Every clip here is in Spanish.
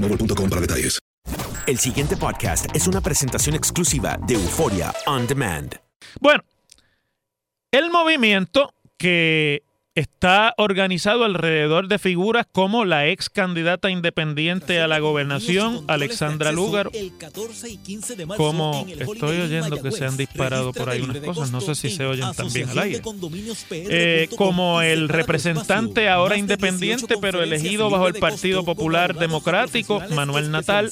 boostmobile.com para detalles. El siguiente podcast es una presentación exclusiva de Euforia On Demand. Bueno, el movimiento que está organizado alrededor de figuras como la ex candidata independiente a la gobernación, Alexandra Lúgaro, como estoy oyendo que se han disparado por ahí unas cosas, no sé si se oyen también al aire, Eh, como el representante ahora independiente, pero elegido bajo el Partido Popular Democrático, Manuel Natal,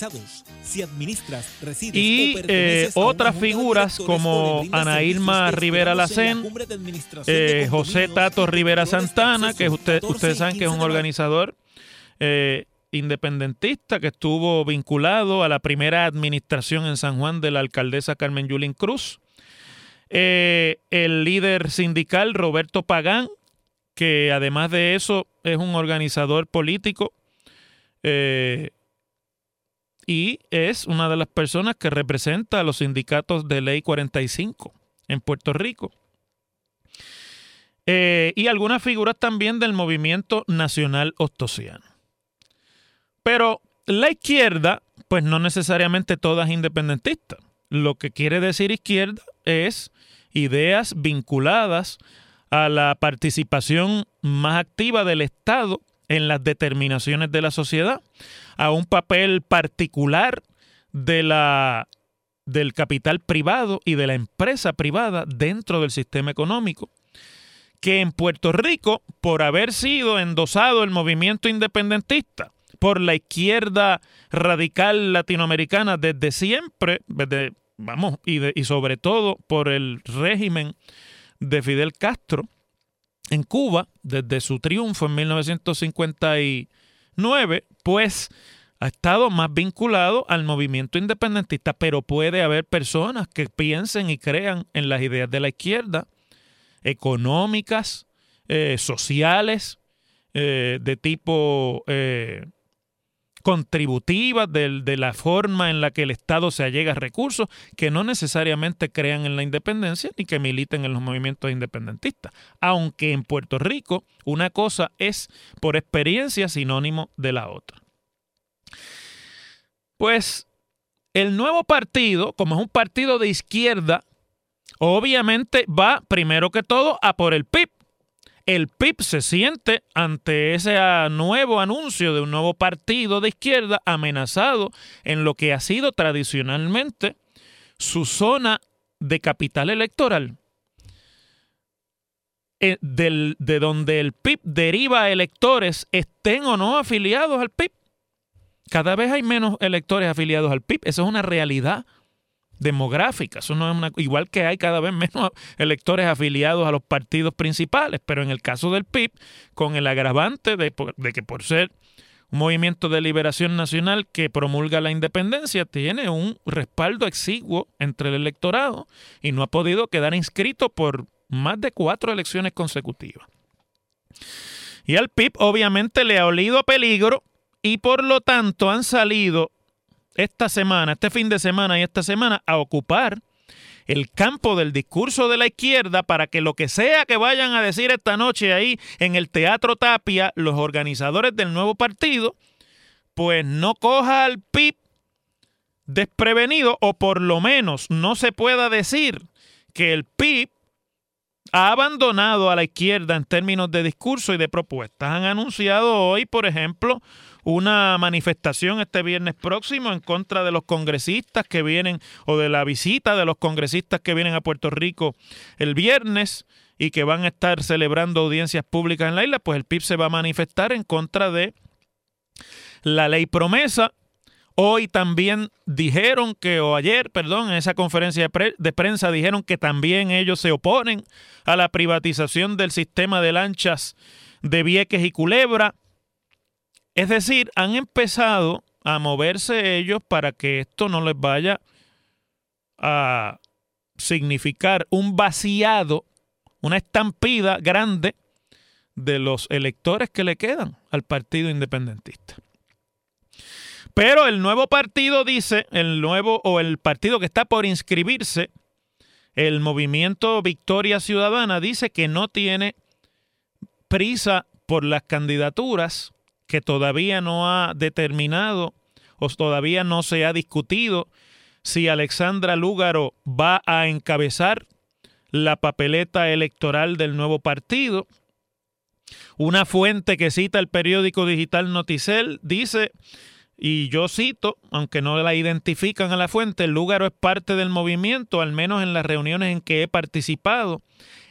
y eh, otras figuras como Ana Irma Rivera Lacén, eh, José Tato Rivera Santana, que usted, ustedes saben que es un organizador eh, independentista que estuvo vinculado a la primera administración en San Juan de la alcaldesa Carmen Yulín Cruz. El líder sindical Roberto Pagán, que además de eso es un organizador político eh, y es una de las personas que representa a los sindicatos de Ley 45 en Puerto Rico. Eh, y algunas figuras también del movimiento nacional ostosiano. Pero la izquierda, pues no necesariamente todas independentistas. Lo que quiere decir izquierda es ideas vinculadas a la participación más activa del Estado en las determinaciones de la sociedad, a un papel particular de la, del capital privado y de la empresa privada dentro del sistema económico, que en Puerto Rico, por haber sido endosado el movimiento independentista por la izquierda radical latinoamericana desde siempre, desde, vamos, y, y sobre todo por el régimen de Fidel Castro en Cuba, desde su triunfo en 1959, pues ha estado más vinculado al movimiento independentista, pero puede haber personas que piensen y crean en las ideas de la izquierda, económicas, eh, sociales, eh, de tipo eh, contributiva, del- de, la forma en la que el Estado se allega a recursos, que no necesariamente crean en la independencia ni que militen en los movimientos independentistas. Aunque en Puerto Rico una cosa es por experiencia sinónimo de la otra. Pues el nuevo partido, como es un partido de izquierda, obviamente va primero que todo a por el PIB. El PIB se siente ante ese ah, nuevo anuncio de un nuevo partido de izquierda amenazado en lo que ha sido tradicionalmente su zona de capital electoral, eh, del- de donde el PIB deriva electores estén o no afiliados al PIB. cada vez hay menos electores afiliados al PIB. Eso es una realidad demográfica. Eso no es una, igual que hay cada vez menos electores afiliados a los partidos principales, pero en el caso del PIB, con el agravante de, que por ser un movimiento de liberación nacional que promulga la independencia tiene un respaldo exiguo entre el electorado y no ha podido quedar inscrito por más de cuatro elecciones consecutivas. Y al PIB obviamente le ha olido peligro y por lo tanto han salido esta semana, este fin de semana y esta semana a ocupar el campo del discurso de la izquierda para que lo que sea que vayan a decir esta noche ahí en el Teatro Tapia los organizadores del nuevo partido, pues no coja al PIB desprevenido o por lo menos no se pueda decir que el PIB ha abandonado a la izquierda en términos de discurso y de propuestas. Han anunciado hoy, por ejemplo, una manifestación este viernes próximo en contra de los congresistas que vienen o de la visita de los congresistas que vienen a Puerto Rico el viernes y que van a estar celebrando audiencias públicas en la isla, pues el PIB se va a manifestar en contra de la ley promesa. Hoy también dijeron que, o ayer, perdón, en esa conferencia de, de, prensa dijeron que también ellos se oponen a la privatización del sistema de lanchas de Vieques y Culebra. Es decir, han empezado a moverse ellos para que esto no les vaya a significar un vaciado, una estampida grande de los electores que le quedan al Partido Independentista. Pero el nuevo partido dice, el nuevo o el partido que está por inscribirse, el movimiento Victoria Ciudadana, dice que no tiene prisa por las candidaturas que todavía no ha determinado o todavía no se ha discutido si Alexandra Lúgaro va a encabezar la papeleta electoral del nuevo partido. Una fuente que cita el periódico digital Noticel dice, y yo cito, aunque no la identifican a la fuente, Lúgaro es parte del movimiento, al menos en las reuniones en que he participado.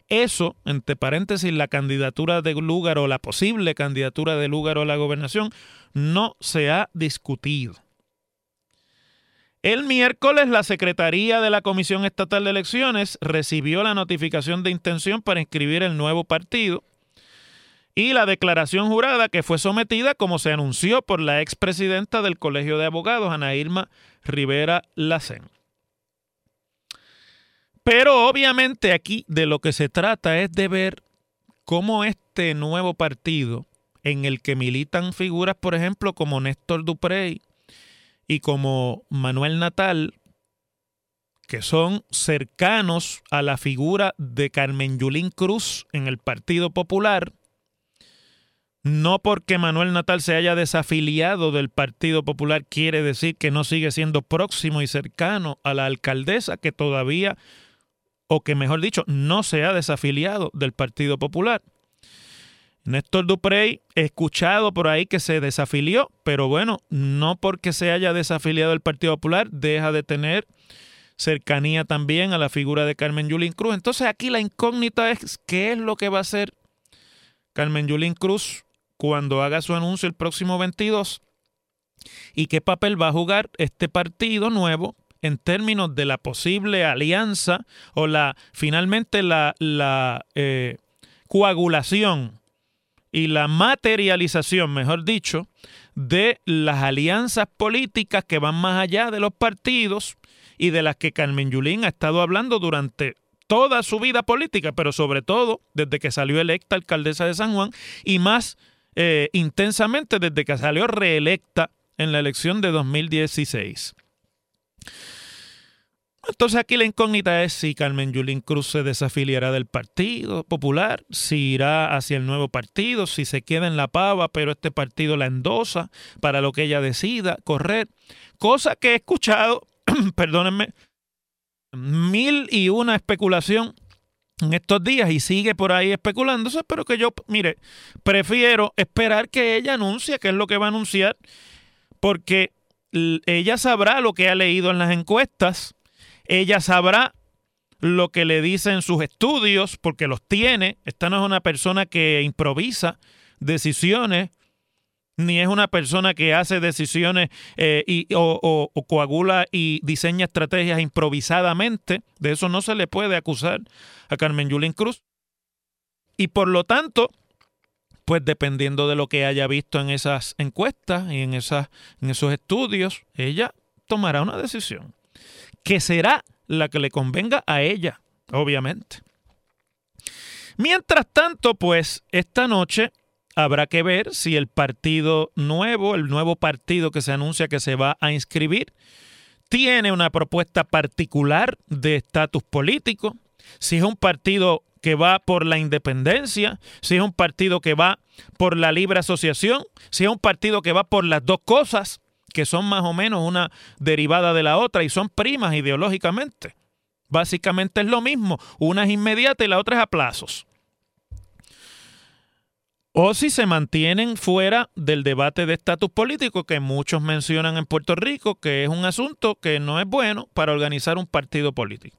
Eso, entre paréntesis, la candidatura de Lúgaro, la posible candidatura de Lúgaro a la gobernación, no se ha discutido. El miércoles la Secretaría de la Comisión Estatal de Elecciones recibió la notificación de intención para inscribir el nuevo partido y la declaración jurada que fue sometida como se anunció por la expresidenta del Colegio de Abogados, Ana Irma Rivera Lacén. Pero obviamente aquí de lo que se trata es de ver cómo este nuevo partido, en el que militan figuras, por ejemplo, como Néstor Duprey y como Manuel Natal, que son cercanos a la figura de Carmen Yulín Cruz en el Partido Popular, no porque Manuel Natal se haya desafiliado del Partido Popular quiere decir que no sigue siendo próximo y cercano a la alcaldesa, que todavía o que mejor dicho, no se ha desafiliado del Partido Popular. Néstor Duprey, he escuchado por ahí que se desafilió, pero bueno, no porque se haya desafiliado del Partido Popular, deja de tener cercanía también a la figura de Carmen Yulín Cruz. Entonces aquí la incógnita es qué es lo que va a hacer Carmen Yulín Cruz cuando haga su anuncio el próximo 22 y qué papel va a jugar este partido nuevo en términos de la posible alianza o la finalmente la, la eh, coagulación y la materialización, mejor dicho, de las alianzas políticas que van más allá de los partidos y de las que Carmen Yulín ha estado hablando durante toda su vida política, pero sobre todo desde que salió electa alcaldesa de San Juan y más eh, intensamente desde que salió reelecta en la elección de 2016. Entonces aquí la incógnita es si Carmen Yulín Cruz se desafiliará del Partido Popular, si irá hacia el nuevo partido, si se queda en la pava, pero este partido la endosa para lo que ella decida correr. Cosa que he escuchado, perdónenme, mil y una especulación en estos días y sigue por ahí especulándose, pero que yo, mire, prefiero esperar que ella anuncie qué es lo que va a anunciar, porque ella sabrá lo que ha leído en las encuestas ella sabrá lo que le dicen sus estudios, porque los tiene. Esta no es una persona que improvisa decisiones ni es una persona que hace decisiones eh, y, o, coagula y diseña estrategias improvisadamente. De eso no se le puede acusar a Carmen Yulín Cruz. Y por lo tanto, pues dependiendo de lo que haya visto en esas encuestas y en, esas, en esos estudios, ella tomará una decisión que será la que le convenga a ella, obviamente. Mientras tanto, pues esta noche habrá que ver si el partido nuevo, el nuevo partido que se anuncia que se va a inscribir, tiene una propuesta particular de estatus político, si es un partido que va por la independencia, si es un partido que va por la libre asociación, si es un partido que va por las dos cosas, que son más o menos una derivada de la otra y son primas ideológicamente. Básicamente es lo mismo, una es inmediata y la otra es a plazos. O si se mantienen fuera del debate de estatus político que muchos mencionan en Puerto Rico, que es un asunto que no es bueno para organizar un partido político.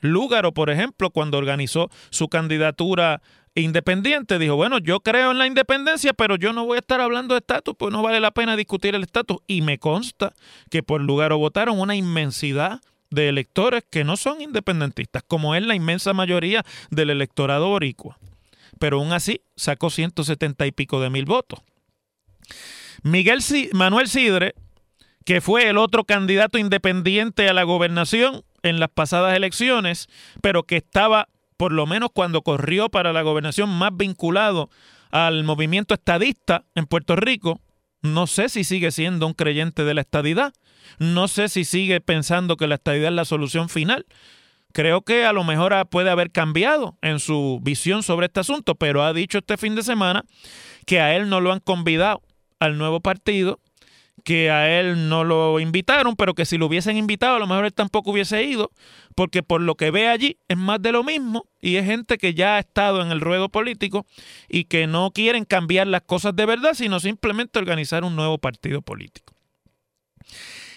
Lúgaro, por ejemplo, cuando organizó su candidatura independiente, dijo, bueno, yo creo en la independencia, pero yo no voy a estar hablando de estatus, pues no vale la pena discutir el estatus. Y me consta que por Lúgaro votaron una inmensidad de electores que no son independentistas, como es la inmensa mayoría del electorado boricua. Pero aún así sacó 170 y pico de mil votos. Miguel Manuel Sidre, que fue el otro candidato independiente a la gobernación, en las pasadas elecciones, pero que estaba, por lo menos cuando corrió para la gobernación, más vinculado al movimiento estadista en Puerto Rico. No sé si sigue siendo un creyente de la estadidad. No sé si sigue pensando que la estadidad es la solución final. Creo que a lo mejor puede haber cambiado en su visión sobre este asunto, pero ha dicho este fin de semana que a él no lo han convidado al nuevo partido que a él no lo invitaron, pero que si lo hubiesen invitado, a lo mejor él tampoco hubiese ido, porque por lo que ve allí es más de lo mismo y es gente que ya ha estado en el ruedo político y que no quieren cambiar las cosas de verdad, sino simplemente organizar un nuevo partido político.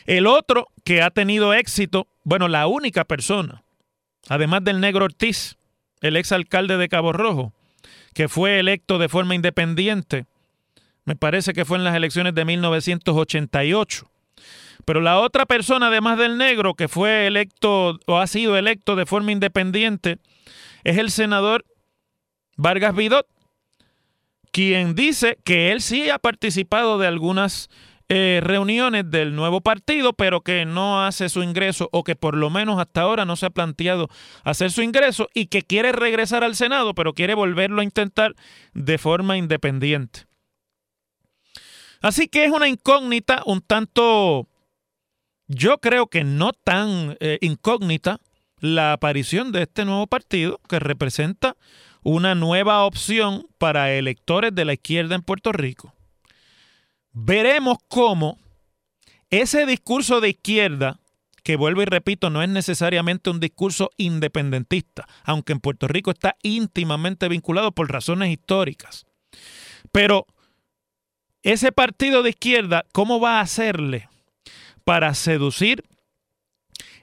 El otro que ha tenido éxito, bueno, la única persona, además del negro Ortiz, el exalcalde de Cabo Rojo, que fue electo de forma independiente me parece que fue en las elecciones de 1988. Pero la otra persona, además del negro, que fue electo o ha sido electo de forma independiente, es el senador Vargas Vidot, quien dice que él sí ha participado de algunas eh, reuniones del nuevo partido, pero que no hace su ingreso o que por lo menos hasta ahora no se ha planteado hacer su ingreso y que quiere regresar al Senado, pero quiere volverlo a intentar de forma independiente. Así que es una incógnita un tanto, yo creo que no tan eh, incógnita la aparición de este nuevo partido que representa una nueva opción para electores de la izquierda en Puerto Rico. Veremos cómo ese discurso de izquierda, que vuelvo y repito, no es necesariamente un discurso independentista, aunque en Puerto Rico está íntimamente vinculado por razones históricas. Pero ese partido de izquierda, ¿cómo va a hacerle para seducir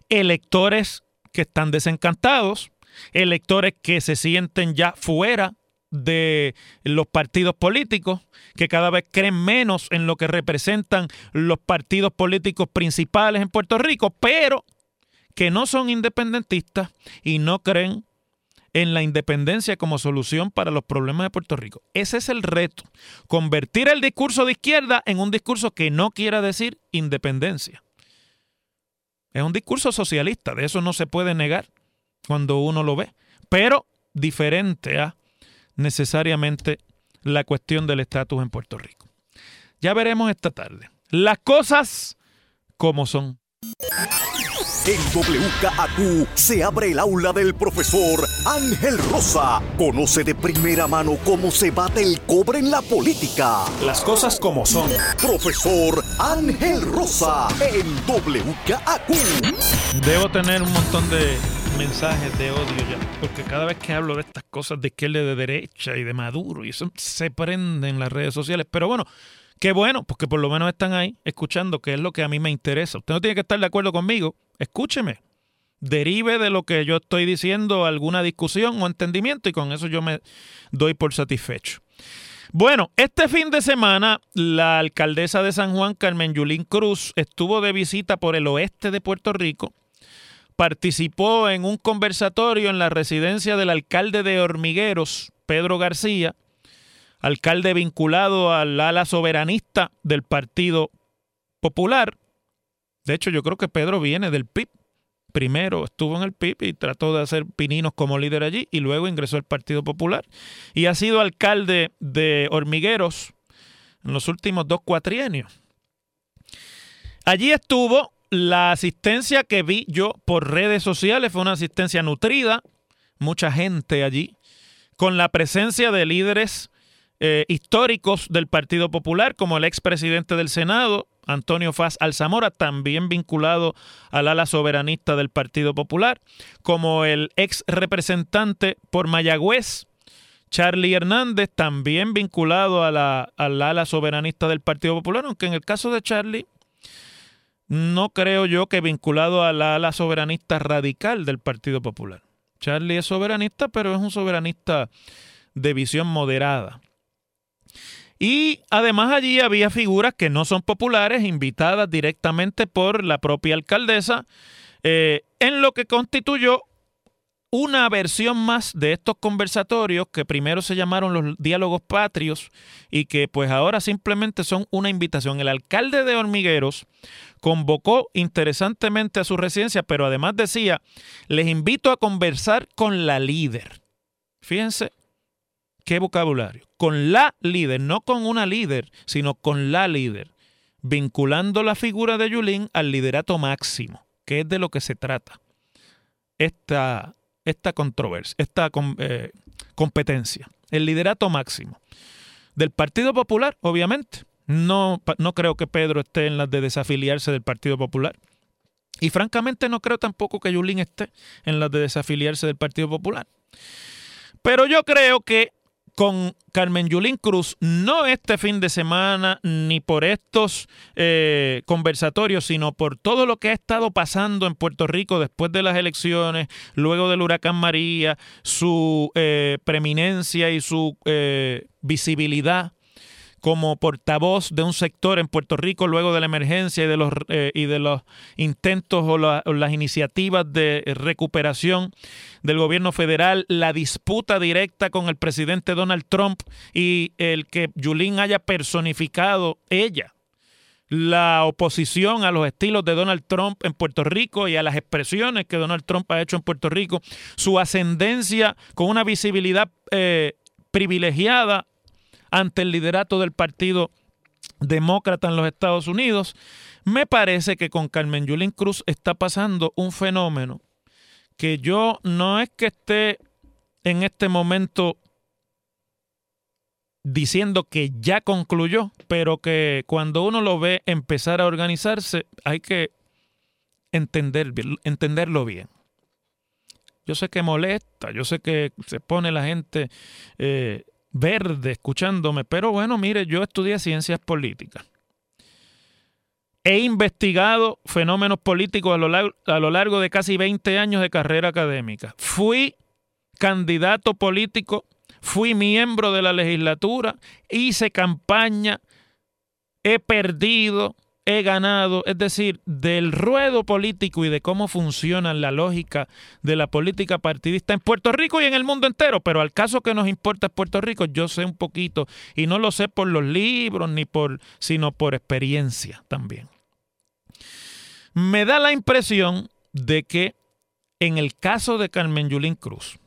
electores que están desencantados, electores que se sienten ya fuera de los partidos políticos, que cada vez creen menos en lo que representan los partidos políticos principales en Puerto Rico, pero que no son independentistas y no creen en la independencia como solución para los problemas de Puerto Rico. Ese es el reto, convertir el discurso de izquierda en un discurso que no quiera decir independencia. Es un discurso socialista, de eso no se puede negar cuando uno lo ve, pero diferente a necesariamente la cuestión del estatus en Puerto Rico. Ya veremos esta tarde. Las cosas como son. En WKAQ se abre el aula del profesor Ángel Rosa. Conoce de primera mano cómo se bate el cobre en la política. Las cosas como son. Profesor Ángel Rosa en WKAQ. Debo tener un montón de mensajes de odio ya, porque cada vez que hablo de estas cosas de izquierda y de derecha y de Maduro, y eso se prende en las redes sociales. Pero bueno, Qué bueno, porque por lo menos están ahí escuchando, que es lo que a mí me interesa. Usted no tiene que estar de acuerdo conmigo, escúcheme. Derive de lo que yo estoy diciendo alguna discusión o entendimiento y con eso yo me doy por satisfecho. Bueno, este fin de semana la alcaldesa de San Juan, Carmen Yulín Cruz, estuvo de visita por el oeste de Puerto Rico. Participó en un conversatorio en la residencia del alcalde de Hormigueros, Pedro García, alcalde vinculado al ala soberanista del Partido Popular. De hecho, yo creo que Pedro viene del PIB. Primero estuvo en el PIB y trató de hacer pininos como líder allí y luego ingresó al Partido Popular. Y ha sido alcalde de Hormigueros en los últimos dos cuatrienios. Allí estuvo la asistencia que vi yo por redes sociales, fue una asistencia nutrida, mucha gente allí, con la presencia de líderes eh, históricos del Partido Popular, como el expresidente del Senado, Antonio Faz Alzamora, también vinculado al ala soberanista del Partido Popular, como el ex representante por Mayagüez, Charlie Hernández, también vinculado a la, al ala soberanista del Partido Popular, aunque en el caso de Charlie, no creo yo que vinculado a la ala soberanista radical del Partido Popular. Charlie es soberanista, pero es un soberanista de visión moderada. Y además allí había figuras que no son populares, invitadas directamente por la propia alcaldesa, eh, en lo que constituyó una versión más de estos conversatorios que primero se llamaron los diálogos patrios y que pues ahora simplemente son una invitación. El alcalde de Hormigueros convocó interesantemente a su residencia, pero además decía, les invito a conversar con la líder. Fíjense qué vocabulario. Con la líder, no con una líder, sino con la líder, vinculando la figura de Yulín al liderato máximo, que es de lo que se trata. Esta, esta controversia, esta eh, competencia, el liderato máximo. Del Partido Popular, obviamente. No, no creo que Pedro esté en las de desafiliarse del Partido Popular. Y francamente no creo tampoco que Yulín esté en las de desafiliarse del Partido Popular. Pero yo creo que con Carmen Yulín Cruz, no este fin de semana ni por estos eh, conversatorios, sino por todo lo que ha estado pasando en Puerto Rico después de las elecciones, luego del huracán María, su eh, preeminencia y su eh, visibilidad como portavoz de un sector en Puerto Rico luego de la emergencia y de los, eh, y de los intentos o, las iniciativas de recuperación del gobierno federal, la disputa directa con el presidente Donald Trump y el que Yulín haya personificado ella la oposición a los estilos de Donald Trump en Puerto Rico y a las expresiones que Donald Trump ha hecho en Puerto Rico, su ascendencia con una visibilidad eh, privilegiada ante el liderato del Partido Demócrata en los Estados Unidos, me parece que con Carmen Yulín Cruz está pasando un fenómeno que yo no es que esté en este momento diciendo que ya concluyó, pero que cuando uno lo ve empezar a organizarse, hay que entender, entenderlo bien. Yo sé que molesta, yo sé que se pone la gente eh, verde escuchándome, pero bueno, mire, yo estudié ciencias políticas. He investigado fenómenos políticos a lo, largo, a lo largo de casi 20 años de carrera académica. Fui candidato político, fui miembro de la legislatura, hice campaña, he perdido, he ganado, es decir, del ruedo político y de cómo funciona la lógica de la política partidista en Puerto Rico y en el mundo entero, pero al caso que nos importa es Puerto Rico, yo sé un poquito y no lo sé por los libros ni por sino por experiencia también. Me da la impresión de que en el caso de Carmen Yulín Cruz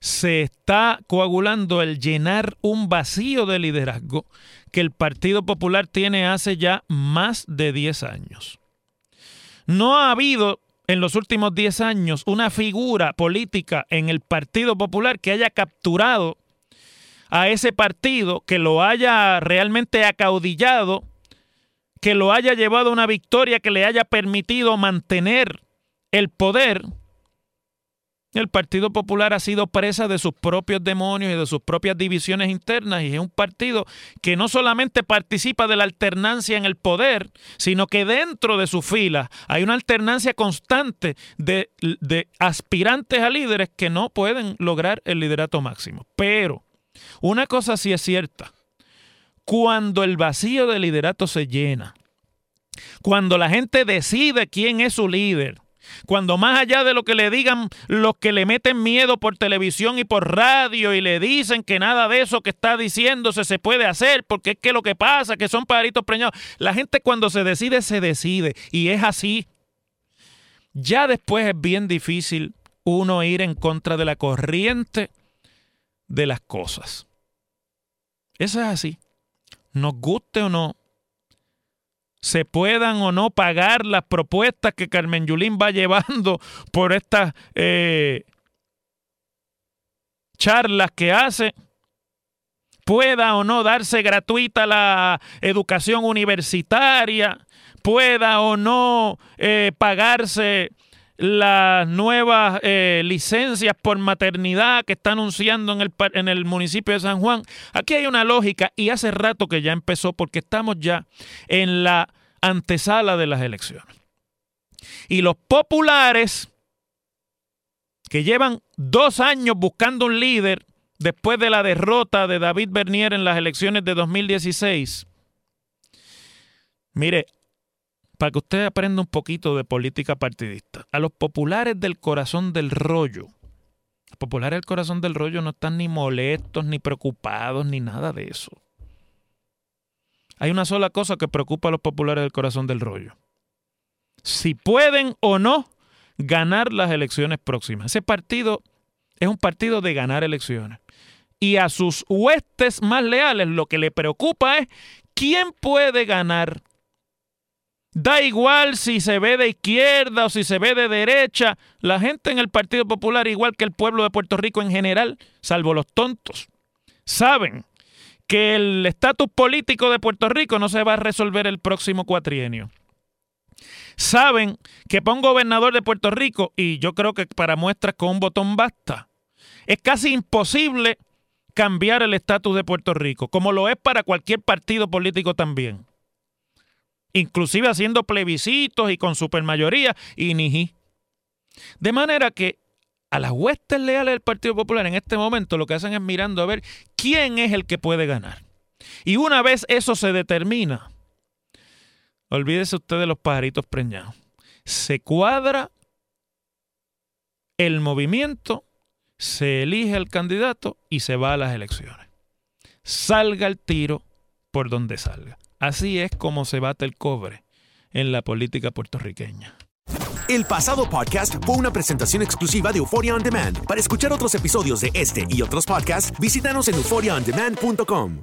se está coagulando el llenar un vacío de liderazgo que el Partido Popular tiene hace ya más de 10 años. No ha habido en los últimos 10 años una figura política en el Partido Popular que haya capturado a ese partido, que lo haya realmente acaudillado, que lo haya llevado a una victoria que le haya permitido mantener el poder el Partido Popular ha sido presa de sus propios demonios y de sus propias divisiones internas y es un partido que no solamente participa de la alternancia en el poder, sino que dentro de sus filas hay una alternancia constante de, de aspirantes a líderes que no pueden lograr el liderato máximo. Pero una cosa sí es cierta, cuando el vacío de liderato se llena, cuando la gente decide quién es su líder, cuando más allá de lo que le digan los que le meten miedo por televisión y por radio y le dicen que nada de eso que está diciéndose se puede hacer porque es que lo que pasa que son pajaritos preñados, la gente cuando se decide se decide y es así. Ya después es bien difícil uno ir en contra de la corriente de las cosas. Eso es así. Nos guste o no, se puedan o no pagar las propuestas que Carmen Yulín va llevando por estas eh, charlas que hace, pueda o no darse gratuita la educación universitaria, pueda o no eh, pagarse las nuevas eh, licencias por maternidad que está anunciando en el, en el municipio de San Juan. Aquí hay una lógica y hace rato que ya empezó porque estamos ya en la antesala de las elecciones. Y los populares que llevan dos años buscando un líder después de la derrota de David Bernier en las elecciones de 2016, mire, para que usted aprenda un poquito de política partidista. A los populares del corazón del rollo, los populares del corazón del rollo no están ni molestos, ni preocupados, ni nada de eso. Hay una sola cosa que preocupa a los populares del corazón del rollo. Si pueden o no ganar las elecciones próximas. Ese partido es un partido de ganar elecciones. Y a sus huestes más leales lo que le preocupa es quién puede ganar Da igual si se ve de izquierda o si se ve de derecha, la gente en el Partido Popular, igual que el pueblo de Puerto Rico en general, salvo los tontos, saben que el estatus político de Puerto Rico no se va a resolver el próximo cuatrienio. Saben que para un gobernador de Puerto Rico, y yo creo que para muestras con un botón basta, es casi imposible cambiar el estatus de Puerto Rico, como lo es para cualquier partido político también inclusive haciendo plebiscitos y con supermayoría y ni. De manera que a las huestes leales del Partido Popular en este momento lo que hacen es mirando a ver quién es el que puede ganar. Y una vez eso se determina, olvídese usted de los pajaritos preñados. Se cuadra el movimiento, se elige el candidato y se va a las elecciones. Salga el tiro por donde salga. Así es como se bate el cobre en la política puertorriqueña. El pasado podcast fue una presentación exclusiva de Euphoria On Demand. Para escuchar otros episodios de este y otros podcasts, visítanos en euphoriaondemand.com.